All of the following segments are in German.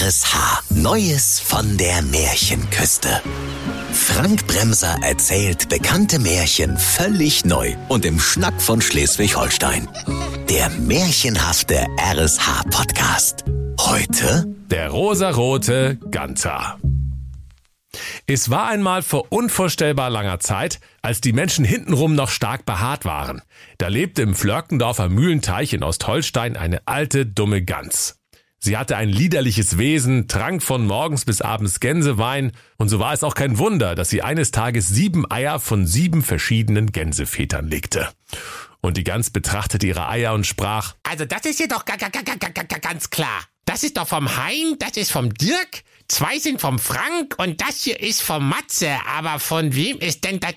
RSH. Neues von der Märchenküste. Frank Bremser erzählt bekannte Märchen völlig neu und im Schnack von Schleswig-Holstein. Der märchenhafte RSH-Podcast. Heute Der rosarote Ganter. Es war einmal vor unvorstellbar langer Zeit, als die Menschen hintenrum noch stark behaart waren. Da lebte im Flörkendorfer Mühlenteich in Ostholstein eine alte, dumme Gans. Sie hatte ein liederliches Wesen, trank von morgens bis abends Gänsewein, und so war es auch kein Wunder, dass sie eines Tages sieben Eier von sieben verschiedenen Gänsevätern legte. Und die Gans betrachtete ihre Eier und sprach, Also das ist hier doch ga- ga- ga- ga- ga- ga- ganz klar. Das ist doch vom Hein, das ist vom Dirk, zwei sind vom Frank und das hier ist vom Matze. Aber von wem ist denn da,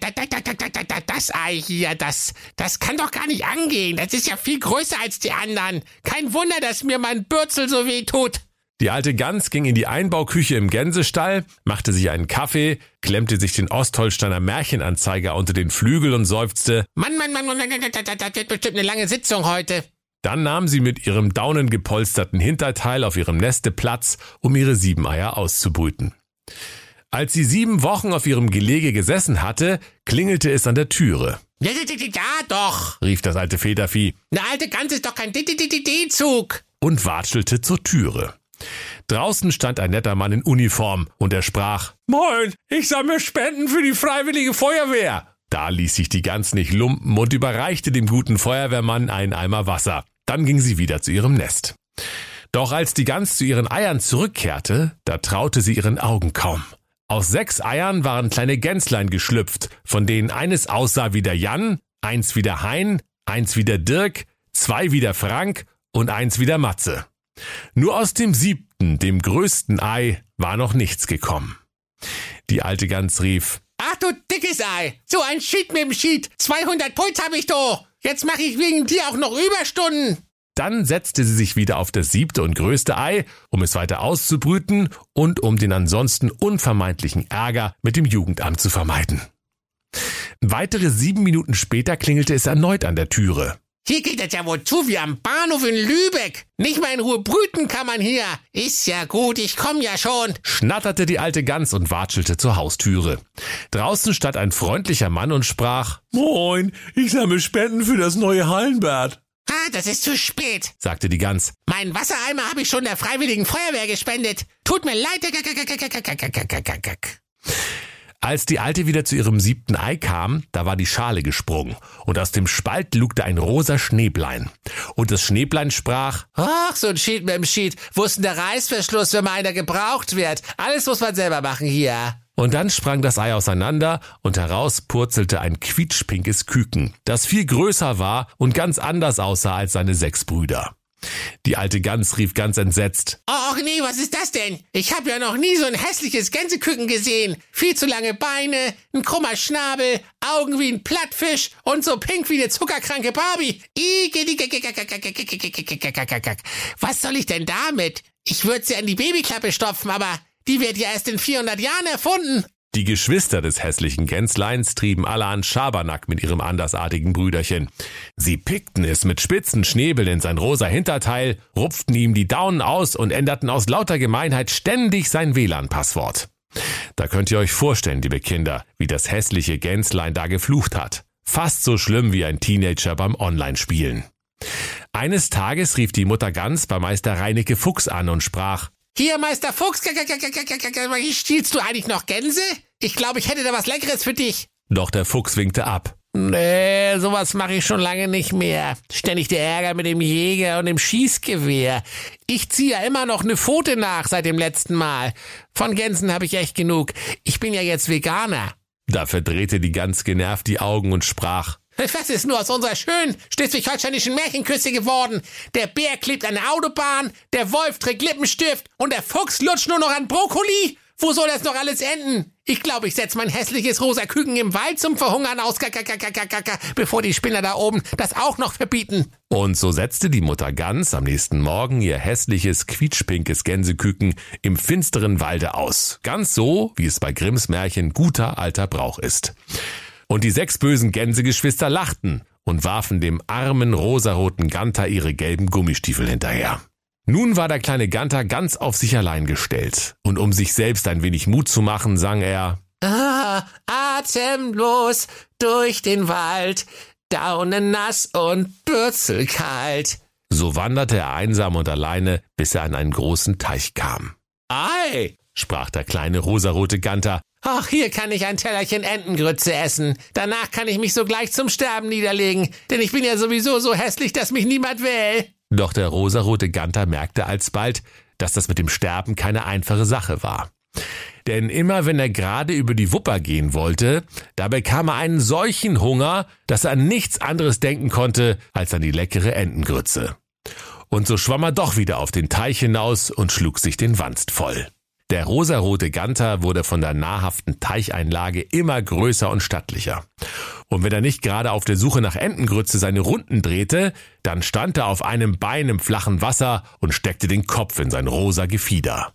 da, da, da, da, da, da, da, das Ei hier? Das, das kann doch gar nicht angehen. Das ist ja viel größer als die anderen. Kein Wunder, dass mir mein Bürzel so weh tut. Die alte Gans ging in die Einbauküche im Gänsestall, machte sich einen Kaffee, klemmte sich den Ostholsteiner Märchenanzeiger unter den Flügel und seufzte. Mann, Mann, Mann, Mann, Mann, das, das, das wird bestimmt eine lange Sitzung heute. Dann nahm sie mit ihrem daunengepolsterten Hinterteil auf ihrem Neste Platz, um ihre sieben Eier auszubrüten. Als sie sieben Wochen auf ihrem Gelege gesessen hatte, klingelte es an der Türe, Ja, ja, ja, ja doch. rief das alte Federvieh Eine alte Gans ist doch kein D-D-D-D-Zug. und watschelte zur Türe. Draußen stand ein netter Mann in Uniform und er sprach, Moin, ich sammle Spenden für die Freiwillige Feuerwehr. Da ließ sich die Gans nicht lumpen und überreichte dem guten Feuerwehrmann einen Eimer Wasser. Dann ging sie wieder zu ihrem Nest. Doch als die Gans zu ihren Eiern zurückkehrte, da traute sie ihren Augen kaum. Aus sechs Eiern waren kleine Gänslein geschlüpft, von denen eines aussah wie der Jan, eins wie der Hein, eins wie der Dirk, zwei wie der Frank und eins wie der Matze. Nur aus dem siebten, dem größten Ei, war noch nichts gekommen. Die alte Gans rief, Ach du dickes Ei, so ein Schied mit dem Schied. 200 Puls hab ich doch. Jetzt mache ich wegen dir auch noch Überstunden. Dann setzte sie sich wieder auf das siebte und größte Ei, um es weiter auszubrüten und um den ansonsten unvermeidlichen Ärger mit dem Jugendamt zu vermeiden. Weitere sieben Minuten später klingelte es erneut an der Türe. Hier geht es ja wohl zu wie am Bahnhof in Lübeck. Nicht mal in Ruhe brüten kann man hier. Ist ja gut, ich komm ja schon. Schnatterte die alte Gans und watschelte zur Haustüre. Draußen stand ein freundlicher Mann und sprach, Moin, ich sammle Spenden für das neue Hallenbad, das ist zu spät. sagte die Gans. Meinen Wassereimer habe ich schon der Freiwilligen Feuerwehr gespendet. Tut mir leid. Als die Alte wieder zu ihrem siebten Ei kam, da war die Schale gesprungen und aus dem Spalt lugte ein rosa Schneeblein. Und das Schneeblein sprach, Ach, so ein Schied mit dem Schied. Wo ist denn der Reißverschluss, wenn mal einer gebraucht wird? Alles muss man selber machen hier. Und dann sprang das Ei auseinander und heraus purzelte ein quietschpinkes Küken, das viel größer war und ganz anders aussah als seine sechs Brüder. Die alte Gans rief ganz entsetzt, Och nee, was ist das denn? Ich habe ja noch nie so ein hässliches Gänseküken gesehen. Viel zu lange Beine, ein krummer Schnabel, Augen wie ein Plattfisch und so pink wie eine zuckerkranke Barbie. Was soll ich denn damit? Ich würde sie an die Babyklappe stopfen, aber die wird ja erst in 400 Jahren erfunden. Die Geschwister des hässlichen Gänsleins trieben alle an Schabernack mit ihrem andersartigen Brüderchen. Sie pickten es mit spitzen Schnäbeln in sein rosa Hinterteil, rupften ihm die Daunen aus und änderten aus lauter Gemeinheit ständig sein WLAN-Passwort. Da könnt ihr euch vorstellen, liebe Kinder, wie das hässliche Gänslein da geflucht hat. Fast so schlimm wie ein Teenager beim Online-Spielen. Eines Tages rief die Mutter Gans bei Meister Reinecke Fuchs an und sprach, Hier, Meister Fuchs, stiehlst du eigentlich noch Gänse? Ich glaube, ich hätte da was Leckeres für dich. doch der Fuchs winkte ab. Nee, sowas mache ich schon lange nicht mehr. Ständig der Ärger mit dem Jäger und dem Schießgewehr. Ich ziehe ja immer noch eine Pfote nach seit dem letzten Mal. Von Gänsen habe ich echt genug. Ich bin ja jetzt Veganer. Da verdrehte die Gans genervt die Augen und sprach, Was ist nur aus unserer schönen schleswig-holsteinischen Märchenküste geworden? Der Bär klebt an der Autobahn, der Wolf trägt Lippenstift und der Fuchs lutscht nur noch an Brokkoli? Wo soll das noch alles enden? Ich glaube, ich setze mein hässliches rosa Küken im Wald zum Verhungern aus, bevor die Spinner da oben das auch noch verbieten. Und so setzte die Mutter Gans am nächsten Morgen ihr hässliches, quietschpinkes Gänseküken im finsteren Walde aus. Ganz so, wie es bei Grimms Märchen guter alter Brauch ist. Und die sechs bösen Gänsegeschwister lachten und warfen dem armen rosaroten Ganter ihre gelben Gummistiefel hinterher. Nun war der kleine Ganter ganz auf sich allein gestellt, und um sich selbst ein wenig Mut zu machen, sang er Ah, atemlos durch den Wald, Daunen nass und bürzelkalt. So wanderte er einsam und alleine, bis er an einen großen Teich kam. Ei, sprach der kleine rosarote Ganter, ach, hier kann ich ein Tellerchen Entengrütze essen. Danach kann ich mich sogleich zum Sterben niederlegen, denn ich bin ja sowieso so hässlich, dass mich niemand will. Doch der rosarote Ganter merkte alsbald, dass das mit dem Sterben keine einfache Sache war. Denn immer wenn er gerade über die Wupper gehen wollte, da bekam er einen solchen Hunger, dass er an nichts anderes denken konnte als an die leckere Entengrütze. Und so schwamm er doch wieder auf den Teich hinaus und schlug sich den Wanst voll. Der rosarote Ganter wurde von der nahrhaften Teicheinlage immer größer und stattlicher. Und wenn er nicht gerade auf der Suche nach Entengrütze seine Runden drehte, dann stand er auf einem Bein im flachen Wasser und steckte den Kopf in sein rosa Gefieder.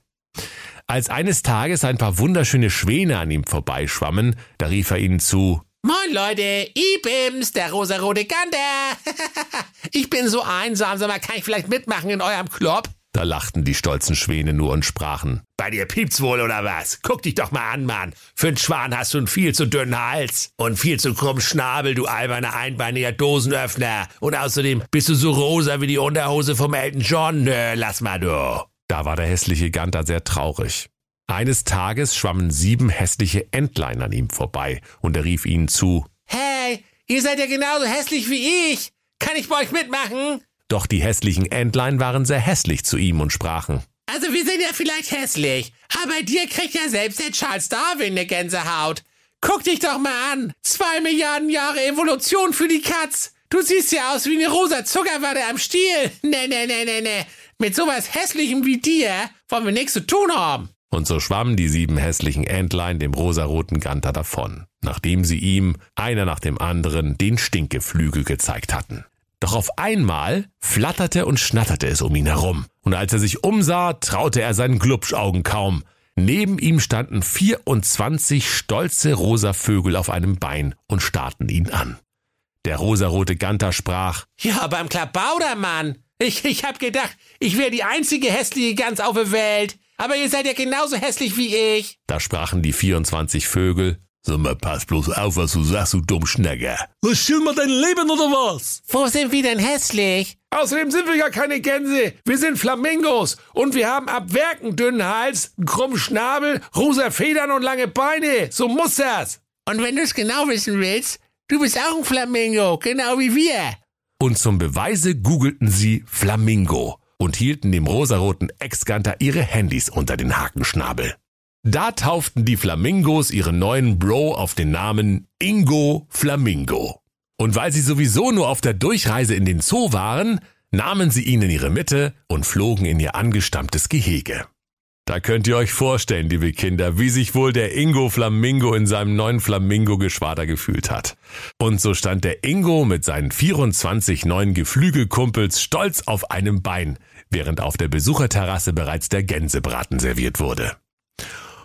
Als eines Tages ein paar wunderschöne Schwäne an ihm vorbeischwammen, da rief er ihnen zu, Moin Leute, Ibims, der rosarote Gander. ich bin so einsam, sag mal, kann ich vielleicht mitmachen in eurem Club? Da lachten die stolzen Schwäne nur und sprachen, Bei dir piept's wohl oder was? Guck dich doch mal an, Mann. Für einen Schwan hast du einen viel zu dünnen Hals und viel zu krummen Schnabel, du alberner einbeiniger Dosenöffner. Und außerdem bist du so rosa wie die Unterhose vom Elton John. Nö, lass mal du. Da war der hässliche Ganter sehr traurig. Eines Tages schwammen sieben hässliche Entlein an ihm vorbei, und er rief ihnen zu, Hey, ihr seid ja genauso hässlich wie ich. Kann ich bei euch mitmachen? Doch die hässlichen Entlein waren sehr hässlich zu ihm und sprachen, Also wir sind ja vielleicht hässlich, aber dir kriegt ja selbst der Charles Darwin eine Gänsehaut. Guck dich doch mal an. Zwei Milliarden Jahre Evolution für die Katz. Du siehst ja aus wie eine rosa Zuckerwatte am Stiel. Nee, nee, nee, nee, nee. Mit sowas Hässlichem wie dir wollen wir nichts zu tun haben. Und so schwammen die sieben hässlichen Entlein dem rosaroten Ganter davon, nachdem sie ihm, einer nach dem anderen, den Stinkeflügel gezeigt hatten. Doch auf einmal flatterte und schnatterte es um ihn herum, und als er sich umsah, traute er seinen Glubschaugen kaum. Neben ihm standen 24 stolze rosa Vögel auf einem Bein und starrten ihn an. Der rosarote Ganter sprach, Ja, beim Klabaudermann. Ich, ich hab gedacht, ich wäre die einzige hässliche Gans auf der Welt. Aber ihr seid ja genauso hässlich wie ich. da sprachen die 24 Vögel, Sag mal, pass bloß auf, was du sagst, du Dummschnagger. Was schill mal dein Leben oder was? Wo sind wir denn hässlich? Außerdem sind wir ja keine Gänse. Wir sind Flamingos. Und wir haben ab Werk einen dünnen Hals, einen krummen Schnabel, rosa Federn und lange Beine. So muss das. Und wenn du es genau wissen willst, du bist auch ein Flamingo, genau wie wir. Und zum Beweise googelten sie Flamingo und hielten dem rosaroten Ex-Ganter ihre Handys unter den Hakenschnabel. Da tauften die Flamingos ihren neuen Bro auf den Namen Ingo Flamingo. Und weil sie sowieso nur auf der Durchreise in den Zoo waren, nahmen sie ihn in ihre Mitte und flogen in ihr angestammtes Gehege. Da könnt ihr euch vorstellen, liebe Kinder, wie sich wohl der Ingo Flamingo in seinem neuen Flamingo-Geschwader gefühlt hat. Und so stand der Ingo mit seinen 24 neuen Geflügelkumpels stolz auf einem Bein, während auf der Besucherterrasse bereits der Gänsebraten serviert wurde.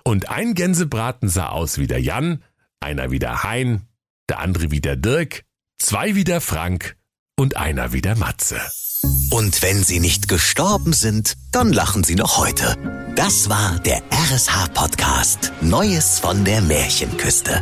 Und ein Gänsebraten sah aus wie der Jan, einer wie der Hein, der andere wie der Dirk, zwei wie der Frank und einer wie der Matze. Und wenn sie nicht gestorben sind, dann lachen sie noch heute. Das war der RSH-Podcast Neues von der Märchenküste.